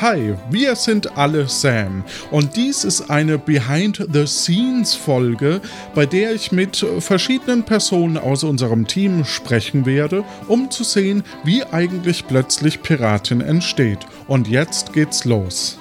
Hi, wir sind alle Sam und dies ist eine Behind-the-Scenes-Folge, bei der ich mit verschiedenen Personen aus unserem Team sprechen werde, um zu sehen, wie eigentlich plötzlich Piratin entsteht. Und jetzt geht's los.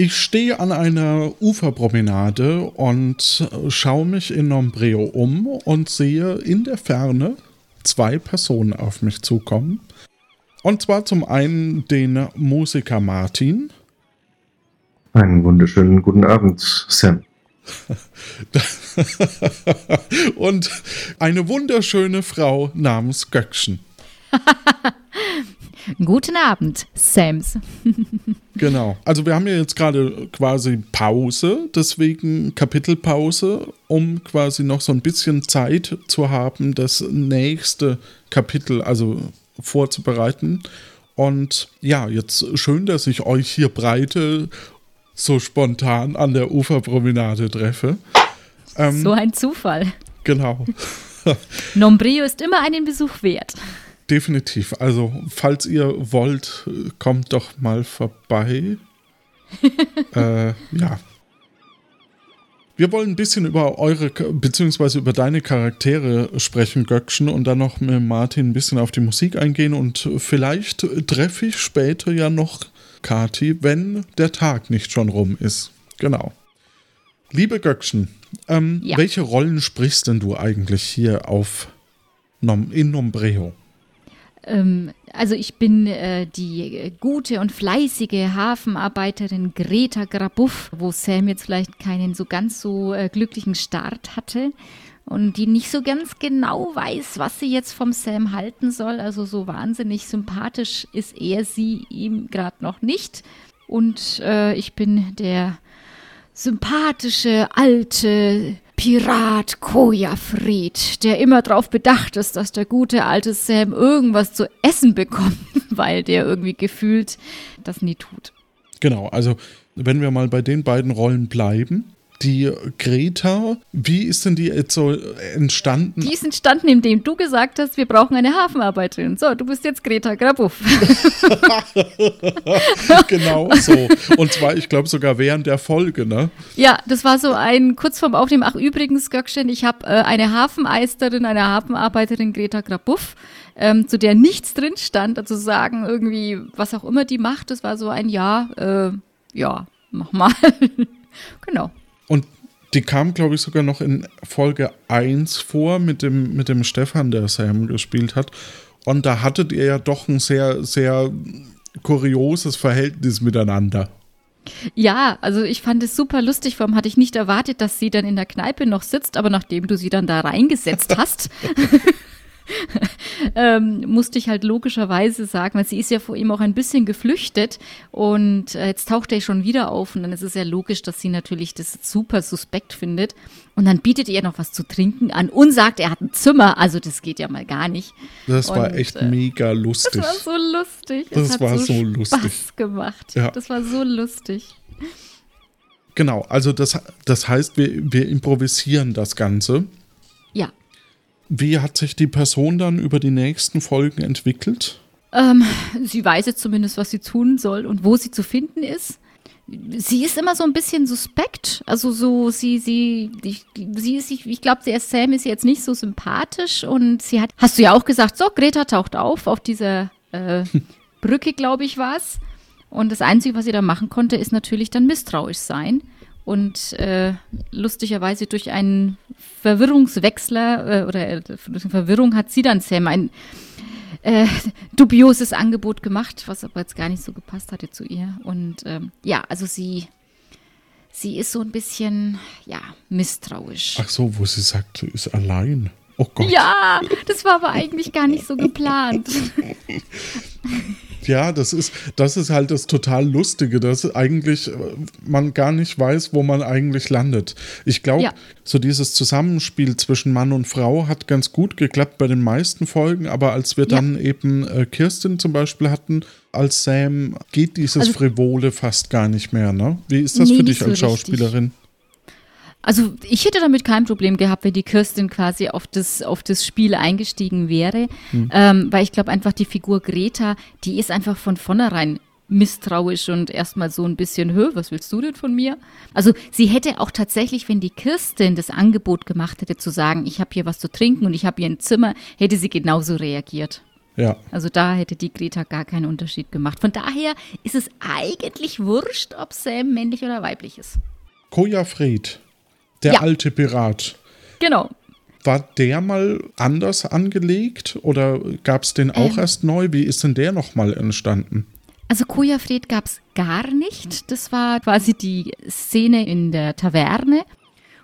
Ich stehe an einer Uferpromenade und schaue mich in Nombreo um und sehe in der Ferne zwei Personen auf mich zukommen. Und zwar zum einen den Musiker Martin. Einen wunderschönen guten Abend, Sam. und eine wunderschöne Frau namens Göckchen. Guten Abend, Sams. genau. Also wir haben ja jetzt gerade quasi Pause, deswegen Kapitelpause, um quasi noch so ein bisschen Zeit zu haben, das nächste Kapitel also vorzubereiten. Und ja, jetzt schön, dass ich euch hier breite so spontan an der Uferpromenade treffe. Ähm, so ein Zufall. Genau. Nombrio ist immer einen Besuch wert. Definitiv. Also, falls ihr wollt, kommt doch mal vorbei. äh, ja. Wir wollen ein bisschen über eure, beziehungsweise über deine Charaktere sprechen, Göckchen, und dann noch mit Martin ein bisschen auf die Musik eingehen. Und vielleicht treffe ich später ja noch Kati, wenn der Tag nicht schon rum ist. Genau. Liebe Göckchen, ähm, ja. welche Rollen sprichst denn du eigentlich hier auf Nom in Nombreo? Ähm, also ich bin äh, die gute und fleißige Hafenarbeiterin Greta Grabuff, wo Sam jetzt vielleicht keinen so ganz so äh, glücklichen Start hatte und die nicht so ganz genau weiß, was sie jetzt vom Sam halten soll. Also so wahnsinnig sympathisch ist er sie ihm gerade noch nicht. Und äh, ich bin der sympathische, alte, Pirat Kojafried, der immer darauf bedacht ist, dass der gute alte Sam irgendwas zu essen bekommt, weil der irgendwie gefühlt das nie tut. Genau, also wenn wir mal bei den beiden Rollen bleiben, die Greta, wie ist denn die jetzt so entstanden? Die ist entstanden, indem du gesagt hast, wir brauchen eine Hafenarbeiterin. So, du bist jetzt Greta Grabuff. genau so. Und zwar, ich glaube, sogar während der Folge, ne? Ja, das war so ein kurz vorm Aufnehmen. Ach, übrigens, Göckchen, ich habe äh, eine Hafeneisterin, eine Hafenarbeiterin, Greta Grabuff. Ähm, zu der nichts drin stand, also sagen irgendwie, was auch immer die macht, das war so ein Ja, äh, ja, mach mal. genau. Die kam, glaube ich, sogar noch in Folge 1 vor mit dem, mit dem Stefan, der Sam gespielt hat. Und da hattet ihr ja doch ein sehr, sehr kurioses Verhältnis miteinander. Ja, also ich fand es super lustig. Vor allem hatte ich nicht erwartet, dass sie dann in der Kneipe noch sitzt, aber nachdem du sie dann da reingesetzt hast, ähm, musste ich halt logischerweise sagen, weil sie ist ja vor ihm auch ein bisschen geflüchtet und äh, jetzt taucht er schon wieder auf und dann ist es ja logisch, dass sie natürlich das super suspekt findet und dann bietet ihr noch was zu trinken an und sagt, er hat ein Zimmer, also das geht ja mal gar nicht. Das und, war echt äh, mega lustig. Das war so lustig. Das es war so, so lustig. Spaß gemacht. Ja. Das war so lustig. Genau, also das, das heißt, wir, wir improvisieren das Ganze. Wie hat sich die Person dann über die nächsten Folgen entwickelt? Ähm, sie weiß jetzt zumindest, was sie tun soll und wo sie zu finden ist. Sie ist immer so ein bisschen suspekt. Also so, sie, sie, ich, sie ist, ich, ich glaube, Sam ist jetzt nicht so sympathisch und sie hat, hast du ja auch gesagt, so, Greta taucht auf, auf dieser äh, Brücke, glaube ich, war es. Und das Einzige, was sie da machen konnte, ist natürlich dann misstrauisch sein und äh, lustigerweise durch einen Verwirrungswechsler äh, oder äh, Verwirrung hat sie dann Sam ein äh, dubioses Angebot gemacht, was aber jetzt gar nicht so gepasst hatte zu ihr. Und ähm, ja, also sie, sie ist so ein bisschen, ja, misstrauisch. Ach so, wo sie sagt, sie ist allein. Oh Gott. Ja, das war aber eigentlich gar nicht so geplant. Ja, das ist, das ist halt das total Lustige, dass eigentlich äh, man gar nicht weiß, wo man eigentlich landet. Ich glaube, Ja. so dieses Zusammenspiel zwischen Mann und Frau hat ganz gut geklappt bei den meisten Folgen, aber als wir Ja. dann eben äh, Kirsten zum Beispiel hatten, als Sam, geht dieses Also- Frivole fast gar nicht mehr, ne? Wie ist das Nee, für dich als so richtig. Also ich hätte damit kein Problem gehabt, wenn die Kirstin quasi auf das, auf das Spiel eingestiegen wäre, ähm, weil ich glaube einfach die Figur Greta, die ist einfach von vornherein misstrauisch und erstmal so ein bisschen, hö, was willst du denn von mir? Also sie hätte auch tatsächlich, wenn die Kirstin das Angebot gemacht hätte, zu sagen, ich habe hier was zu trinken und ich habe hier ein Zimmer, hätte sie genauso reagiert. Ja, Also da hätte die Greta gar keinen Unterschied gemacht. Von daher ist es eigentlich wurscht, ob Sam männlich oder weiblich ist. Koja Fred, der Ja. alte Pirat. Genau. War der mal anders angelegt oder gab es den auch Ähm. erst neu? Wie ist denn der nochmal entstanden? Also Kojafred gab es gar nicht. Das war quasi die Szene in der Taverne.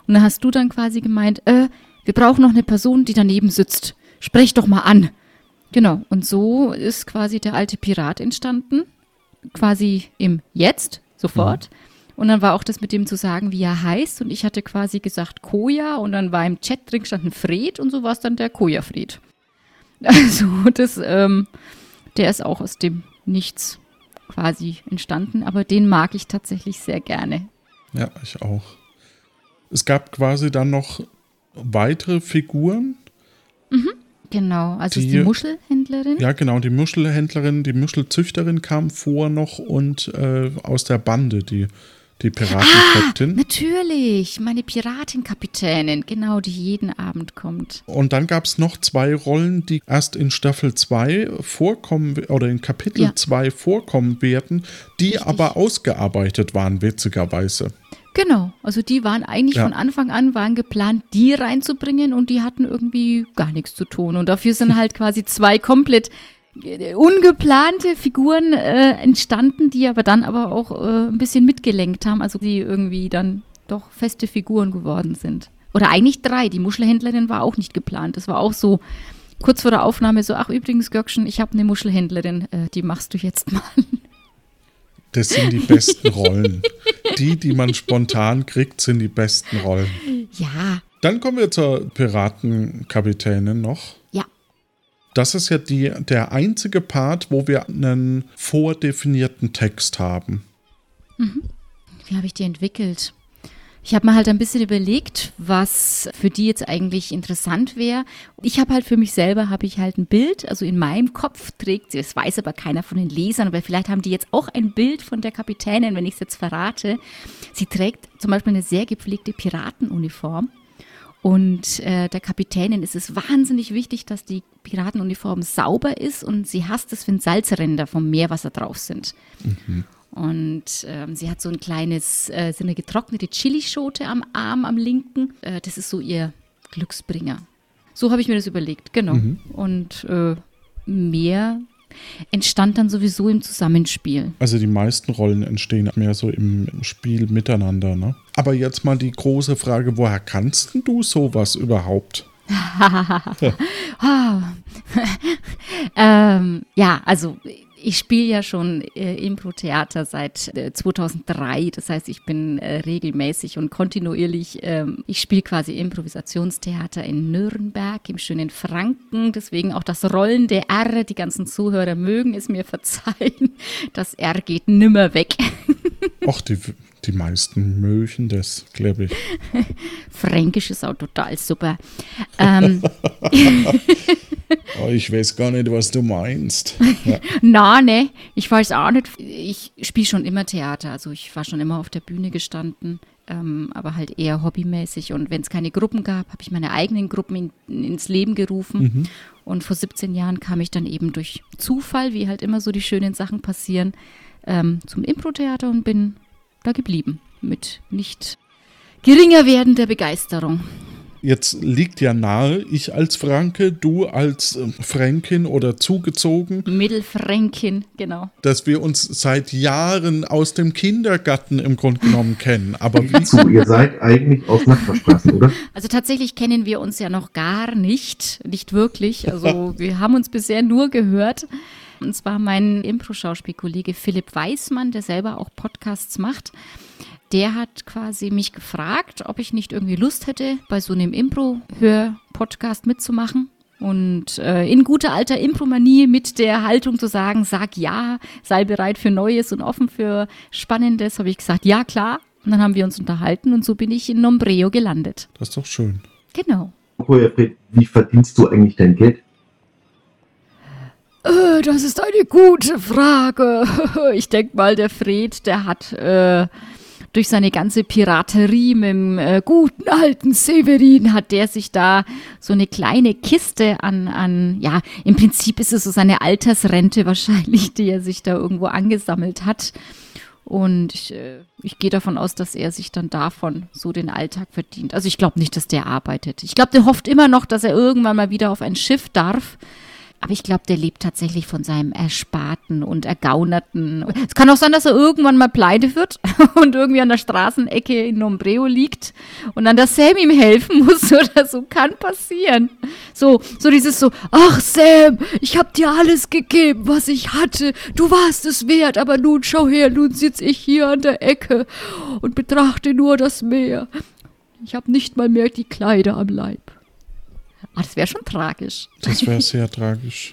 Und da hast du dann quasi gemeint, äh, wir brauchen noch eine Person, die daneben sitzt. Sprech doch mal an. Genau. Und so ist quasi der alte Pirat entstanden. Quasi im Jetzt, sofort. Und dann war auch das mit dem zu sagen, wie er heißt. Und ich hatte quasi gesagt Koja und dann war im Chat drin gestanden Fred und so war es dann der Koja-Fred. Also das, ähm, der ist auch aus dem Nichts quasi entstanden, aber den mag ich tatsächlich sehr gerne. Ja, ich auch. Es gab quasi dann noch weitere Figuren. Genau, also Die- die, die Muschelhändlerin. Ja, genau, die Muschelhändlerin, die Muschelzüchterin kam vor noch und äh, aus der Bande, die, die Piratenkapitän. Natürlich, meine Piratenkapitänin, genau, die jeden Abend kommt. Und dann gab es noch zwei Rollen, die erst in Staffel 2 vorkommen oder in Kapitel Ja. 2 vorkommen werden, die Richtig. aber ausgearbeitet waren, witzigerweise. Genau, also die waren eigentlich Ja. von Anfang an waren geplant, die reinzubringen und die hatten irgendwie gar nichts zu tun. Und dafür sind halt quasi zwei komplett ungeplante Figuren äh, entstanden, die aber dann aber auch äh, ein bisschen mitgelenkt haben, also die irgendwie dann doch feste Figuren geworden sind. Oder eigentlich drei. Die Muschelhändlerin war auch nicht geplant. Das war auch so kurz vor der Aufnahme so, ach übrigens, Göckchen, ich habe eine Muschelhändlerin, äh, die machst du jetzt mal. Das sind die besten Rollen. Die, die man spontan kriegt, sind die besten Rollen. Ja, Dann kommen wir zur Piratenkapitänin noch. ja. Das ist ja die, der einzige Part, wo wir einen vordefinierten Text haben. Wie habe ich die entwickelt? Ich habe mir halt ein bisschen überlegt, was für die jetzt eigentlich interessant wäre. Ich habe halt für mich selber, habe ich halt ein Bild, also in meinem Kopf trägt sie, das weiß aber keiner von den Lesern, aber vielleicht haben die jetzt auch ein Bild von der Kapitänin, wenn ich es jetzt verrate. Sie trägt zum Beispiel eine sehr gepflegte Piratenuniform. Und äh, der Kapitänin ist es wahnsinnig wichtig, dass die Piratenuniform sauber ist und sie hasst es, wenn Salzränder vom Meerwasser drauf sind. Und ähm, sie hat so ein kleines, äh, so eine getrocknete Chilischote am Arm, am linken. Äh, das ist so ihr Glücksbringer. So habe ich mir das überlegt, genau. Und äh, mehr entstand dann sowieso im Zusammenspiel. Also die meisten Rollen entstehen mehr so im, Spiel miteinander. Ne? Aber jetzt mal die große Frage, woher kannst du sowas überhaupt? Ah. ähm, ja, also ich spiele ja schon äh, Impro-Theater seit äh, 2003. Das heißt, ich bin äh, regelmäßig und kontinuierlich, ähm, ich spiele quasi Improvisationstheater in Nürnberg, im schönen Franken. Deswegen auch das rollende R. Die ganzen Zuhörer mögen es mir verzeihen. Das R geht nimmer weg. Och, die, die meisten mögen das, glaube ich. Fränkisch ist auch total super. Ähm, Oh, ich weiß gar nicht, was du meinst. Ja. Na, ne, ich weiß auch nicht. Ich spiele schon immer Theater, also ich war schon immer auf der Bühne gestanden, ähm, aber halt eher hobbymäßig. Und wenn es keine Gruppen gab, habe ich meine eigenen Gruppen in, ins Leben gerufen. Und vor 17 Jahren kam ich dann eben durch Zufall, wie halt immer so die schönen Sachen passieren, ähm, zum Impro-Theater und bin da geblieben mit nicht geringer werdender Begeisterung. Jetzt liegt ja nahe, ich als Franke, du als äh, Fränkin oder zugezogen, Mittelfränkin, genau. dass wir uns seit Jahren aus dem Kindergarten im Grunde genommen kennen. Aber wie Zu, ihr seid eigentlich aus Nachbarstraßen, oder? Also tatsächlich kennen wir uns ja noch gar nicht, nicht wirklich. Also wir haben uns bisher nur gehört. Und zwar mein Impro-Schauspielkollege Philipp Weismann, der selber auch Podcasts macht. Der hat quasi mich gefragt, ob ich nicht irgendwie Lust hätte, bei so einem Impro-Hör-Podcast mitzumachen. Und äh, in guter alter Impromanie mit der Haltung zu sagen, sag ja, sei bereit für Neues und offen für Spannendes, habe ich gesagt, ja klar. Und dann haben wir uns unterhalten und so bin ich in Nombreo gelandet. das ist doch schön. Genau. Wie verdienst du eigentlich dein Geld? Äh, das ist eine gute Frage. Ich denke mal, der Fred, der hat äh, durch seine ganze Piraterie mit dem äh, guten alten Severin, hat der sich da so eine kleine Kiste an, an, ja, im Prinzip ist es so seine Altersrente wahrscheinlich, die er sich da irgendwo angesammelt hat. Und ich, äh, ich gehe davon aus, dass er sich dann davon so den Alltag verdient. Also ich glaube nicht, dass der arbeitet. Ich glaube, der hofft immer noch, dass er irgendwann mal wieder auf ein Schiff darf. Aber ich glaube, der lebt tatsächlich von seinem Ersparten und Ergaunerten. Es kann auch sein, dass er irgendwann mal pleite wird und irgendwie an der Straßenecke in Nombreo liegt und dann der Sam ihm helfen muss oder so. Kann passieren. So, so dieses so, ach Sam, ich hab dir alles gegeben, was ich hatte. Du warst es wert, aber nun schau her, nun sitz ich hier an der Ecke und betrachte nur das Meer. Ich habe nicht mal mehr die Kleider am Leib. Ah, das wäre schon tragisch. Das wäre sehr tragisch.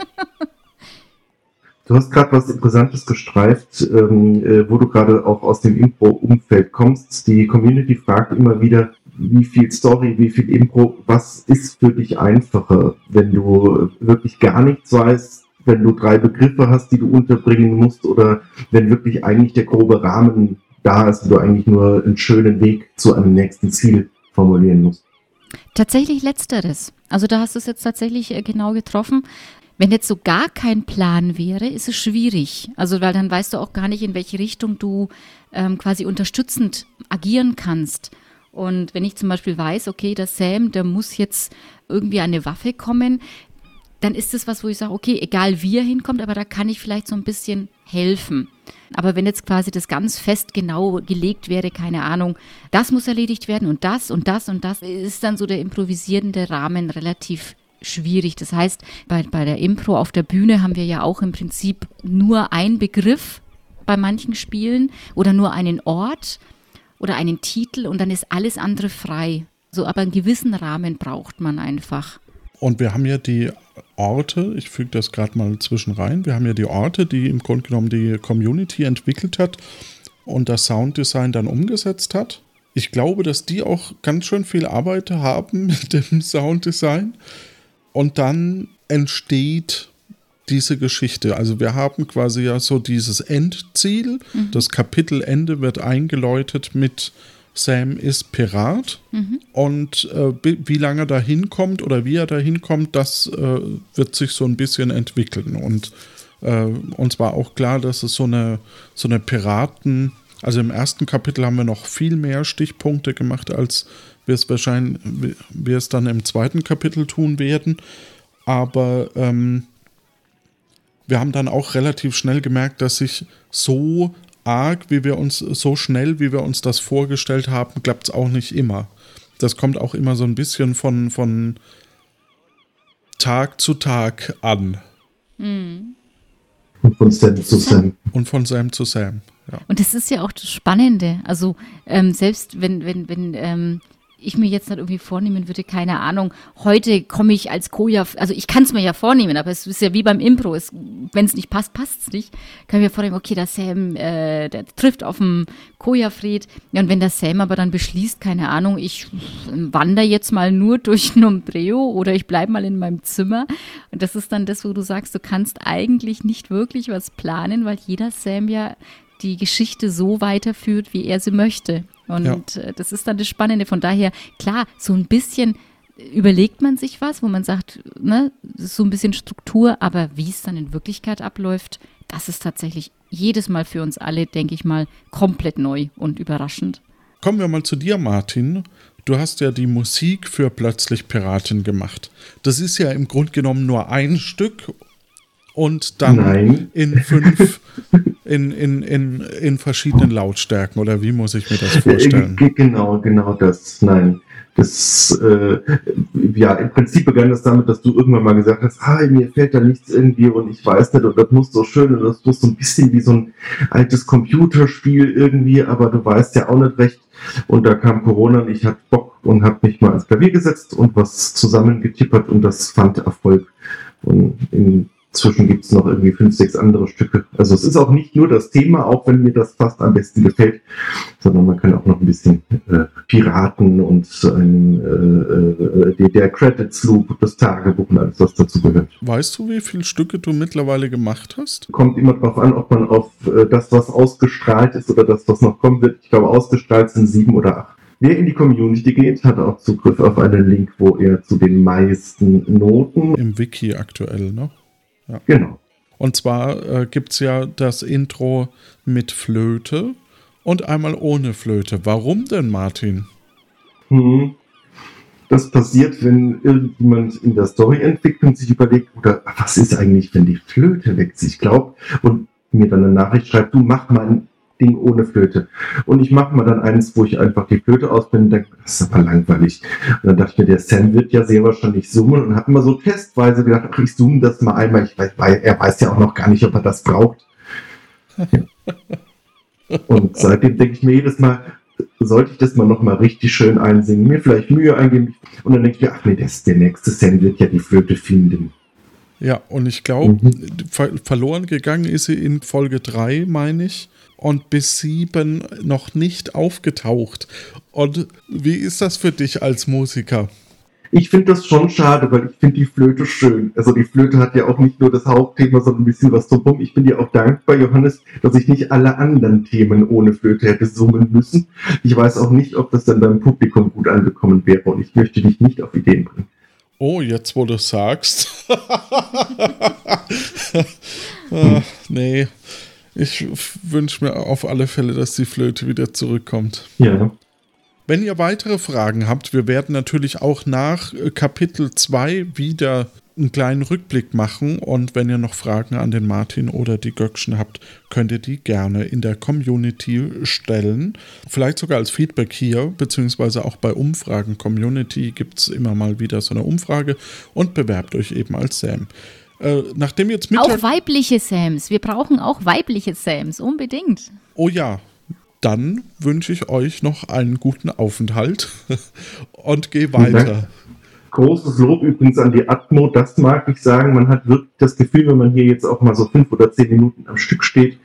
Du hast gerade was Interessantes gestreift, ähm, äh, wo du gerade auch aus dem Impro-Umfeld kommst. Die Community fragt immer wieder, wie viel Story, wie viel Impro, was ist für dich einfacher, wenn du wirklich gar nichts weißt, wenn du drei Begriffe hast, die du unterbringen musst, oder wenn wirklich eigentlich der grobe Rahmen da ist und du eigentlich nur einen schönen Weg zu einem nächsten Ziel formulieren musst. Tatsächlich letzteres. Also da hast du es jetzt tatsächlich äh, genau getroffen. Wenn jetzt so gar kein Plan wäre, ist es schwierig. Also weil dann weißt du auch gar nicht, in welche Richtung du ähm, quasi unterstützend agieren kannst. Und wenn ich zum Beispiel weiß, okay, der Sam, der muss jetzt irgendwie eine Waffe kommen, dann ist es was, wo ich sage, okay, egal wie er hinkommt, aber da kann ich vielleicht so ein bisschen helfen. Aber wenn jetzt quasi das ganz fest genau gelegt wäre, keine Ahnung, das muss erledigt werden und das und das und das, ist dann so der improvisierende Rahmen relativ schwierig. Das heißt, bei, bei der Impro auf der Bühne haben wir ja auch im Prinzip nur einen Begriff bei manchen Spielen oder nur einen Ort oder einen Titel und dann ist alles andere frei. So, aber einen gewissen Rahmen braucht man einfach. Und wir haben ja die Orte, ich füge das gerade mal zwischen rein, wir haben ja die Orte, die im Grunde genommen die Community entwickelt hat und das Sounddesign dann umgesetzt hat. Ich glaube, dass die auch ganz schön viel Arbeit haben mit dem Sounddesign. Und dann entsteht diese Geschichte. Also wir haben quasi ja so dieses Endziel. Das Kapitelende wird eingeläutet mit Sam ist Pirat. Und äh, wie lange er da hinkommt oder wie er da hinkommt, das äh, wird sich so ein bisschen entwickeln. Und äh, uns war auch klar, dass es so eine, so eine Piraten, also im ersten Kapitel haben wir noch viel mehr Stichpunkte gemacht, als wir es wahrscheinlich, wir es dann im zweiten Kapitel tun werden. Aber ähm, wir haben dann auch relativ schnell gemerkt, dass sich so arg, wie wir uns, so schnell, wie wir uns das vorgestellt haben, klappt es auch nicht immer. Das kommt auch immer so ein bisschen von, von Tag zu Tag an. Und von Sam zu Sam. Und von Sam zu Sam. Ja. Und das ist ja auch das Spannende. Also ähm, selbst wenn, wenn, wenn ähm, ich mir jetzt nicht irgendwie vornehmen würde, keine Ahnung, heute komme ich als Koja, also ich kann es mir ja vornehmen, aber es ist ja wie beim Impro, wenn es nicht passt, passt es nicht. Kann ich mir vornehmen, okay, der Sam, äh, der trifft auf dem Koja-Fried. Ja, und wenn der Sam aber dann beschließt, keine Ahnung, ich wandere jetzt mal nur durch Nombreo oder ich bleibe mal in meinem Zimmer. Und das ist dann das, wo du sagst, du kannst eigentlich nicht wirklich was planen, weil jeder Sam ja die Geschichte so weiterführt, wie er sie möchte. Und äh, das ist dann das Spannende. Von daher, klar, so ein bisschen überlegt man sich was, wo man sagt, ne, so ein bisschen Struktur, aber wie es dann in Wirklichkeit abläuft, das ist tatsächlich jedes Mal für uns alle, denke ich mal, komplett neu und überraschend. Kommen wir mal zu dir, Martin. Du hast ja die Musik für Plötzlich Piratin gemacht. Das ist ja im Grunde genommen nur ein Stück und dann Nein. in fünf, in, in, in, in verschiedenen Lautstärken. Oder wie muss ich mir das vorstellen? G- Genau, genau das. Nein. Das, äh, ja, im Prinzip begann das damit, dass du irgendwann mal gesagt hast, ah, mir fällt da nichts irgendwie und ich weiß nicht und das muss so schön und das muss so ein bisschen wie so ein altes Computerspiel irgendwie, aber du weißt ja auch nicht recht. Und da kam Corona und ich hatte Bock und habe mich mal ans Klavier gesetzt und was zusammengetippert und das fand Erfolg. Und inzwischen gibt es noch irgendwie fünf, sechs andere Stücke. Also es ist auch nicht nur das Thema, auch wenn mir das fast am besten gefällt, sondern man kann auch noch ein bisschen äh, Piraten und ein, äh, äh, der- der Credits Loop, das Tagebuch und alles, was dazu gehört. Weißt du, wie viele Stücke du mittlerweile gemacht hast? Kommt immer darauf an, ob man auf äh, das, was ausgestrahlt ist oder das, was noch kommen wird. Ich glaube, ausgestrahlt sind sieben oder acht. Wer in die Community geht, hat auch Zugriff auf einen Link, wo er zu den meisten Noten. Im Wiki aktuell, ne? Genau. Und zwar äh, gibt es ja das Intro mit Flöte und einmal ohne Flöte. Warum denn, Martin? Hm. Das passiert, wenn irgendjemand in der Storyentwicklung sich überlegt, oder was ist eigentlich, wenn die Flöte weg ist? Ich glaube, und mir dann eine Nachricht schreibt, du mach mal ein Ding ohne Flöte. Und ich mache mal dann eins, wo ich einfach die Flöte ausblende und denke, das ist aber langweilig. Und dann dachte ich mir, der Sam wird ja sehr wahrscheinlich summen und habe immer so testweise gedacht, ach, ich zoome das mal einmal. Ich weiß, weil er weiß ja auch noch gar nicht, ob er das braucht. Und seitdem denke ich mir jedes Mal, sollte ich das mal noch mal richtig schön einsingen, mir vielleicht Mühe eingeben. Und dann denke ich mir, ach nee, das, der nächste Sam wird ja die Flöte finden. Ja, und ich glaube, Mhm. ver verloren gegangen ist sie in Folge 3, meine ich. Und bis 7 noch nicht aufgetaucht. Und wie ist das für dich als Musiker? Ich finde das schon schade, weil ich finde die Flöte schön. Also die Flöte hat ja auch nicht nur das Hauptthema, sondern ein bisschen was drumherum. Ich bin dir auch dankbar, Johannes, dass ich nicht alle anderen Themen ohne Flöte hätte summen müssen. Ich weiß auch nicht, ob das dann beim Publikum gut angekommen wäre und ich möchte dich nicht auf Ideen bringen. Oh, jetzt wo du sagst. ah, nee. Ich wünsche mir auf alle Fälle, dass die Flöte wieder zurückkommt. Ja. Wenn ihr weitere Fragen habt, wir werden natürlich auch nach äh, Kapitel 2 wieder einen kleinen Rückblick machen und wenn ihr noch Fragen an den Martin oder die Göckchen habt, könnt ihr die gerne in der Community stellen. Vielleicht sogar als Feedback hier, beziehungsweise auch bei Umfragen Community gibt es immer mal wieder so eine Umfrage und bewerbt euch eben als Sam. Äh, nachdem jetzt Mittag... Auch weibliche Sams. Wir brauchen auch weibliche Sams, unbedingt. Oh ja, dann wünsche ich euch noch einen guten Aufenthalt und gehe weiter. Großes Lob übrigens an die Atmo, das mag ich sagen. Man hat wirklich das Gefühl, wenn man hier jetzt auch mal so fünf oder zehn Minuten am Stück steht,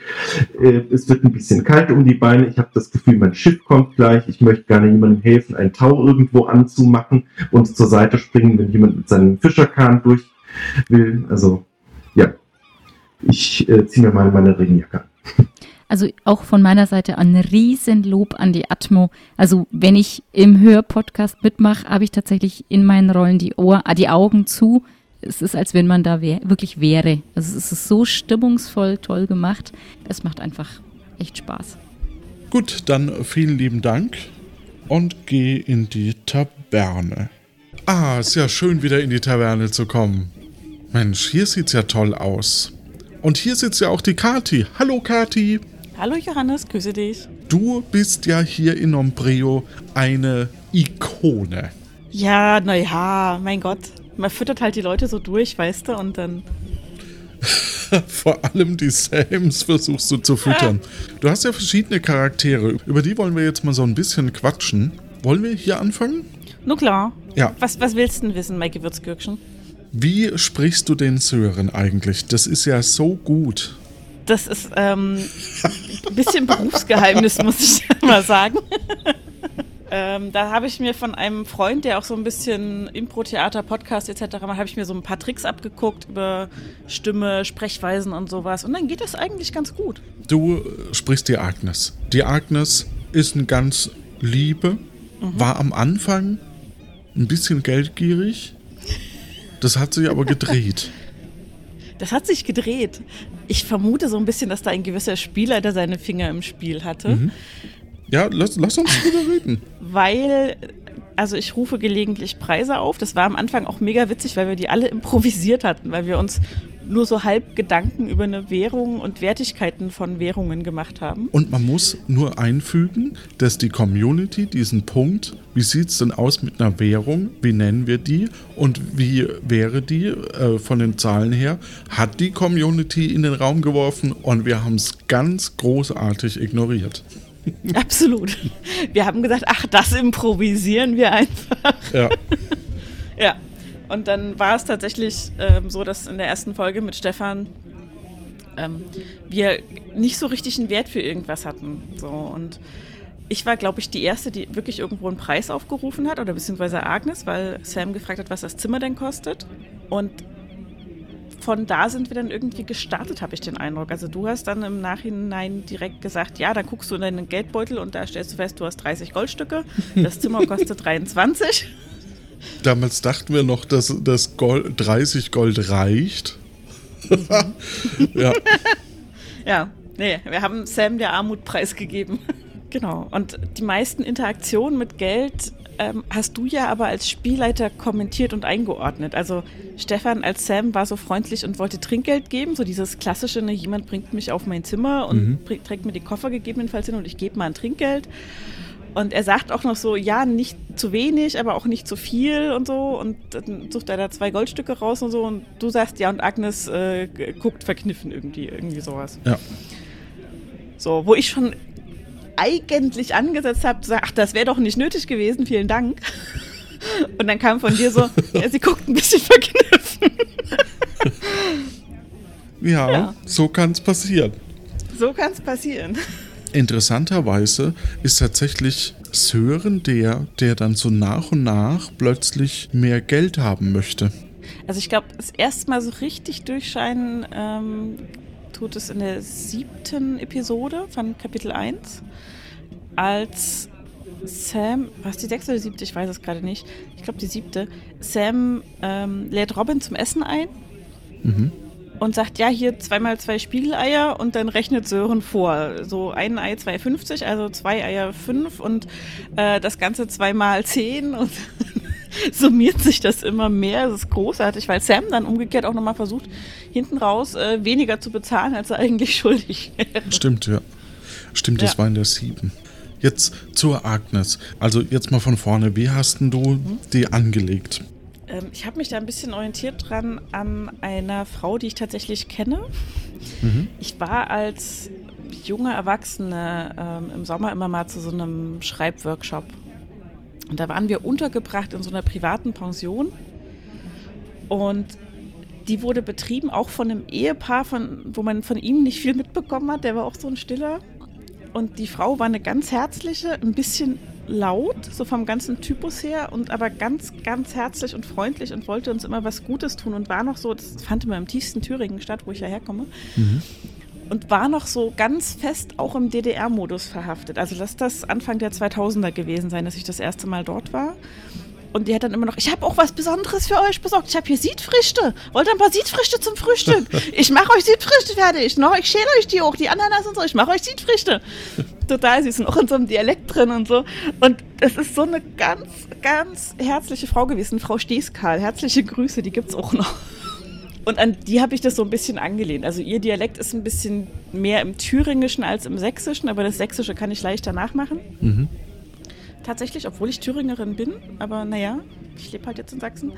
äh, es wird ein bisschen kalt um die Beine. Ich habe das Gefühl, mein Schiff kommt gleich. Ich möchte gerne jemandem helfen, ein Tau irgendwo anzumachen und zur Seite springen, wenn jemand mit seinem Fischerkahn durch will. Also, ja, ich äh, ziehe mir mal meine Regenjacke an. Also auch von meiner Seite ein Riesenlob an die Atmo. Also wenn ich im Hörpodcast mitmache, habe ich tatsächlich in meinen Rollen die, Ohr, äh, die Augen zu. Es ist, als wenn man da wär, wirklich wäre. Also es ist so stimmungsvoll, toll gemacht. Es macht einfach echt Spaß. Gut, dann vielen lieben Dank und geh in die Taverne. Ah, ist ja schön, wieder in die Taverne zu kommen. Mensch, hier sieht's ja toll aus. Und hier sitzt ja auch die Kati. Hallo Kati. Hallo Johannes, grüße dich. Du bist ja hier in Ombreo eine Ikone. Ja, naja, mein Gott. Man füttert halt die Leute so durch, weißt du, und dann. Vor allem die Sams versuchst du zu füttern. Du hast ja verschiedene Charaktere. Über die wollen wir jetzt mal so ein bisschen quatschen. Wollen wir hier anfangen? Nur klar. Ja. Was, was willst du denn wissen, mein Gewürzgürkchen? Wie sprichst du den Sören eigentlich? Das ist ja so gut. Das ist ähm, ein bisschen Berufsgeheimnis, muss ich mal sagen. ähm, da habe ich mir von einem Freund, der auch so ein bisschen Impro-Theater, Podcast etc. macht, habe ich mir so ein paar Tricks abgeguckt über Stimme, Sprechweisen und sowas. Und dann geht das eigentlich ganz gut. Du sprichst die Agnes. Die Agnes ist ein ganz liebe, war am Anfang ein bisschen geldgierig. Das hat sich aber gedreht. Das hat sich gedreht. Ich vermute so ein bisschen, dass da ein gewisser Spielleiter seine Finger im Spiel hatte, Ja, lass, lass uns drüber reden. weil Also ich rufe gelegentlich Preise auf. Das war am Anfang auch mega witzig, weil wir die alle improvisiert hatten, weil wir uns nur so halb Gedanken über eine Währung und Wertigkeiten von Währungen gemacht haben. Und man muss nur einfügen, dass die Community diesen Punkt, wie sieht es denn aus mit einer Währung, wie nennen wir die und wie wäre die äh, von den Zahlen her, hat die Community in den Raum geworfen und wir haben es ganz großartig ignoriert. Absolut. Wir haben gesagt, ach, das improvisieren wir einfach. Ja. ja. Und dann war es tatsächlich ähm, so, dass in der ersten Folge mit Stefan ähm, wir nicht so richtig einen Wert für irgendwas hatten. So und ich war, glaube ich, die erste, die wirklich irgendwo einen Preis aufgerufen hat, oder beziehungsweise Agnes, weil Sam gefragt hat, was das Zimmer denn kostet. Und von da sind wir dann irgendwie gestartet, habe ich den Eindruck. Also du hast dann im Nachhinein direkt gesagt, ja, dann guckst du in deinen Geldbeutel und da stellst du fest, du hast 30 Goldstücke, das Zimmer kostet 23. Damals dachten wir noch, dass das Gold, 30 Gold reicht. ja. Ja, nee, wir haben Sam der Armutpreis gegeben. genau. Und die meisten Interaktionen mit Geld ähm, hast du ja aber als Spielleiter kommentiert und eingeordnet. Also Stefan als Sam war so freundlich und wollte Trinkgeld geben, so dieses klassische, ne, jemand bringt mich auf mein Zimmer und mhm. trägt mir die Koffer gegebenenfalls hin und ich gebe mal ein Trinkgeld. Und er sagt auch noch so, ja, nicht zu wenig, aber auch nicht zu viel und so. Und dann sucht er da zwei Goldstücke raus und so. Und du sagst, ja, und Agnes äh, guckt verkniffen irgendwie, irgendwie sowas. Ja. So, wo ich schon eigentlich angesetzt habe, ach, das wäre doch nicht nötig gewesen, vielen Dank. Und dann kam von dir so, ja, sie guckt ein bisschen verkniffen. ja, ja. so kann es passieren. So kann es passieren. Interessanterweise ist tatsächlich Sören der, der dann so nach und nach plötzlich mehr Geld haben möchte. Also ich glaube, das erste Mal so richtig durchscheinen ähm, tut es in der siebten Episode von Kapitel 1, als Sam, was die sechste oder siebte, ich weiß es gerade nicht, ich glaube die siebte, Sam ähm, lädt Robin zum Essen ein. Mhm und sagt, ja, hier zweimal zwei Spiegeleier und dann rechnet Sören vor. So ein Ei 2,50, also zwei Eier 5 und äh, das Ganze zweimal 10 und summiert sich das immer mehr. Das ist großartig, weil Sam dann umgekehrt auch nochmal versucht, hinten raus äh, weniger zu bezahlen, als er eigentlich schuldig wäre. Stimmt, ja. Stimmt, das ja. war in der 7. Jetzt zur Agnes. Also jetzt mal von vorne. Wie hast denn du mhm. die angelegt? Ähm, ich habe mich da ein bisschen orientiert dran an einer Frau, die ich tatsächlich kenne. Mhm. Ich war als junge Erwachsene ähm, im Sommer immer mal zu so einem Schreibworkshop. Und da waren wir untergebracht in so einer privaten Pension. Und die wurde betrieben auch von einem Ehepaar, von, wo man von ihm nicht viel mitbekommen hat. Der war auch so ein Stiller. Und die Frau war eine ganz herzliche, ein bisschen laut, so vom ganzen Typus her, und aber ganz, ganz herzlich und freundlich und wollte uns immer was Gutes tun und war noch so, das fand immer im tiefsten Thüringen statt, wo ich ja herkomme. Mhm. Und war noch so ganz fest auch im DDR-Modus verhaftet. Also lass das Anfang der 2000er gewesen sein, dass ich das erste Mal dort war. Und die hat dann immer noch, ich habe auch was Besonderes für euch besorgt. Ich habe hier Siedfrüchte. Wollt ihr ein paar Siedfrüchte zum Frühstück? Ich mache euch Siedfrüchte fertig. Ich schäle euch die auch, die Ananas und so. Ich mache euch Siedfrüchte. Total süß und auch in so einem Dialekt drin und so. Und es ist so eine ganz, ganz herzliche Frau gewesen, Frau Stieskal. Herzliche Grüße, die gibt es auch noch. Und an die habe ich das so ein bisschen angelehnt. Also ihr Dialekt ist ein bisschen mehr im Thüringischen als im Sächsischen, aber das Sächsische kann ich leichter nachmachen. Mhm tatsächlich, obwohl ich Thüringerin bin, aber naja, ich lebe halt jetzt in Sachsen.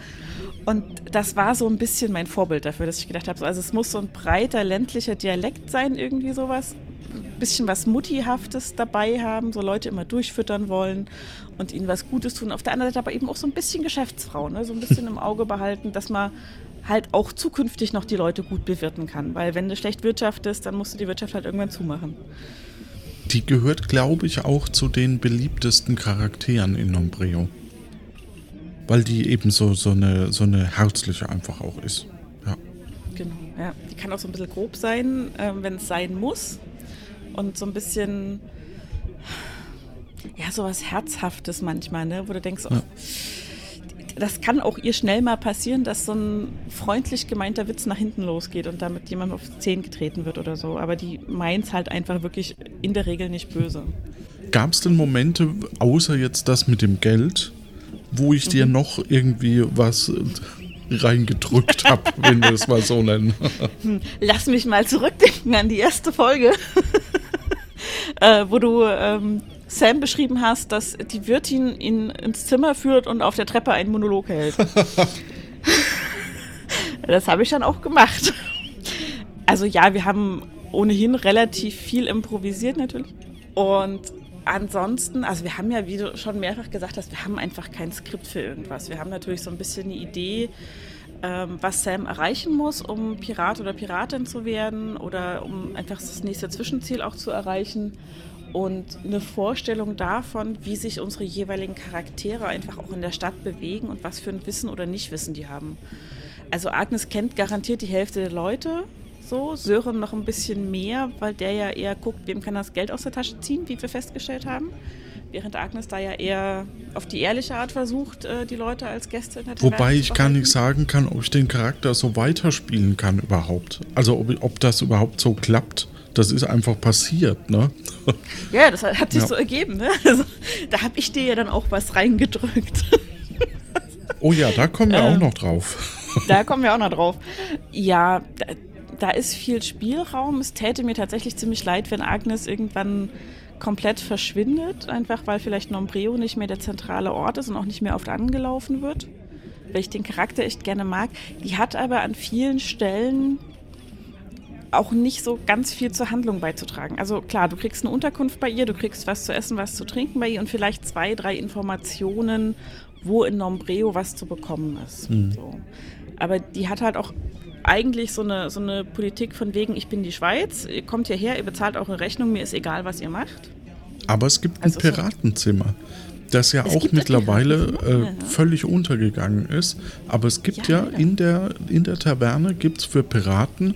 Und das war so ein bisschen mein Vorbild dafür, dass ich gedacht habe, also es muss so ein breiter ländlicher Dialekt sein, irgendwie sowas. Ein bisschen was Muttihaftes dabei haben, so Leute immer durchfüttern wollen und ihnen was Gutes tun. Auf der anderen Seite aber eben auch so ein bisschen Geschäftsfrau, ne? so ein bisschen im Auge behalten, dass man halt auch zukünftig noch die Leute gut bewirten kann. Weil wenn du schlecht wirtschaftest, dann musst du die Wirtschaft halt irgendwann zumachen. Die gehört, glaube ich, auch zu den beliebtesten Charakteren in Nombreo. Weil die eben so, so, eine, so eine herzliche einfach auch ist. Ja. Genau, ja. Die kann auch so ein bisschen grob sein, äh, wenn es sein muss. Und so ein bisschen, ja, so was Herzhaftes manchmal, ne? wo du denkst, oh, ja das kann auch ihr schnell mal passieren, dass so ein freundlich gemeinter Witz nach hinten losgeht und damit jemand auf Zehen getreten wird oder so. Aber die meint es halt einfach wirklich in der Regel nicht böse. Gab es denn Momente, außer jetzt das mit dem Geld, wo ich dir noch irgendwie was reingedrückt habe, wenn wir es mal so nennen. Lass mich mal zurückdenken an die erste Folge, äh, wo du ähm, Sam beschrieben hast, dass die Wirtin ihn ins Zimmer führt und auf der Treppe einen Monolog hält. das habe ich dann auch gemacht. Also ja, wir haben ohnehin relativ viel improvisiert natürlich. Und ansonsten, also wir haben ja, wie du schon mehrfach gesagt hast, wir haben einfach kein Skript für irgendwas. Wir haben natürlich so ein bisschen eine Idee, ähm, was Sam erreichen muss, um Pirat oder Piratin zu werden oder um einfach das nächste Zwischenziel auch zu erreichen. Und eine Vorstellung davon, wie sich unsere jeweiligen Charaktere einfach auch in der Stadt bewegen und was für ein Wissen oder Nichtwissen die haben. Also Agnes kennt garantiert die Hälfte der Leute, so. Sören noch ein bisschen mehr, weil der ja eher guckt, wem kann das Geld aus der Tasche ziehen, wie wir festgestellt haben. Während Agnes da ja eher auf die ehrliche Art versucht, äh, die Leute als Gäste in der Taverne Wobei ich gar nicht sagen kann, ob ich den Charakter so weiterspielen kann überhaupt. Also ob, ob das überhaupt so klappt. Das ist einfach passiert, ne? Ja, das hat sich ja. so ergeben, ne? Also, da habe ich dir ja dann auch was reingedrückt. Oh ja, da kommen wir ähm, auch noch drauf. Da kommen wir auch noch drauf. Ja, da, da ist viel Spielraum. Es täte mir tatsächlich ziemlich leid, wenn Agnes irgendwann komplett verschwindet, einfach weil vielleicht Nombreo nicht mehr der zentrale Ort ist und auch nicht mehr oft angelaufen wird. Weil ich den Charakter echt gerne mag. Die hat aber an vielen Stellen auch nicht so ganz viel zur Handlung beizutragen. Also klar, du kriegst eine Unterkunft bei ihr, du kriegst was zu essen, was zu trinken bei ihr und vielleicht zwei, drei Informationen, wo in Nombreo was zu bekommen ist. Mhm. So. Aber die hat halt auch eigentlich so eine, so eine Politik von wegen, ich bin die Schweiz, ihr kommt hierher, ihr bezahlt eure Rechnung, mir ist egal, was ihr macht. Aber es gibt also ein Piratenzimmer, das ja auch mittlerweile äh, völlig untergegangen ist. Aber es gibt ja, ja in, der, in der Taverne, gibt es für Piraten